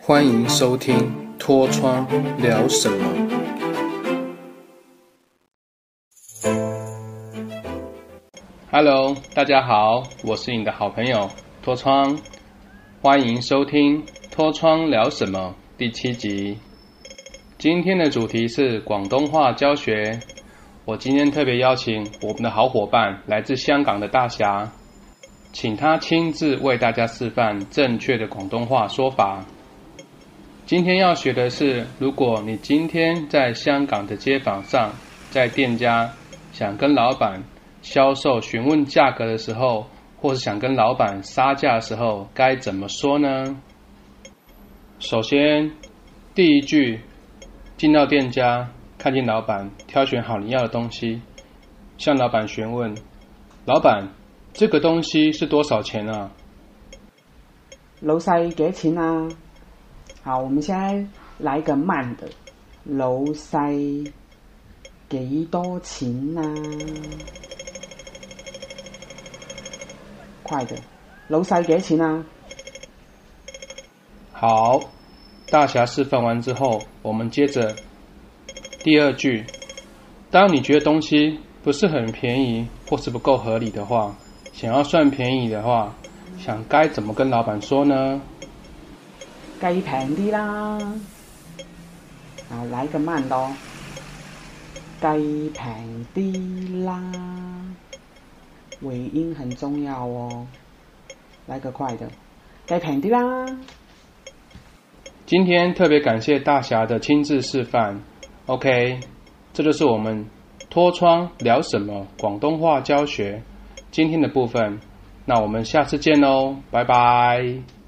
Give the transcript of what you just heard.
欢迎收听《脱窗聊什么》。Hello，大家好，我是你的好朋友脱窗，欢迎收听《脱窗聊什么》第七集。今天的主题是广东话教学。我今天特别邀请我们的好伙伴，来自香港的大侠，请他亲自为大家示范正确的广东话说法。今天要学的是，如果你今天在香港的街坊上，在店家想跟老板销售询问价格的时候，或是想跟老板杀价的时候，该怎么说呢？首先，第一句。进到店家，看见老板挑选好你要的东西，向老板询问：“老板，这个东西是多少钱啊？”老细几钱啊？好，我们现在来个慢的。老细几多钱啊？快的，老细几钱啊？好。大侠示范完之后，我们接着第二句。当你觉得东西不是很便宜，或是不够合理的话，想要算便宜的话，想该怎么跟老板说呢？计平啲啦，啊，来个慢咯，计平啲啦，尾音很重要哦，来个快的，计平啲啦。今天特别感谢大侠的亲自示范，OK，这就是我们脱窗聊什么广东话教学今天的部分，那我们下次见喽，拜拜。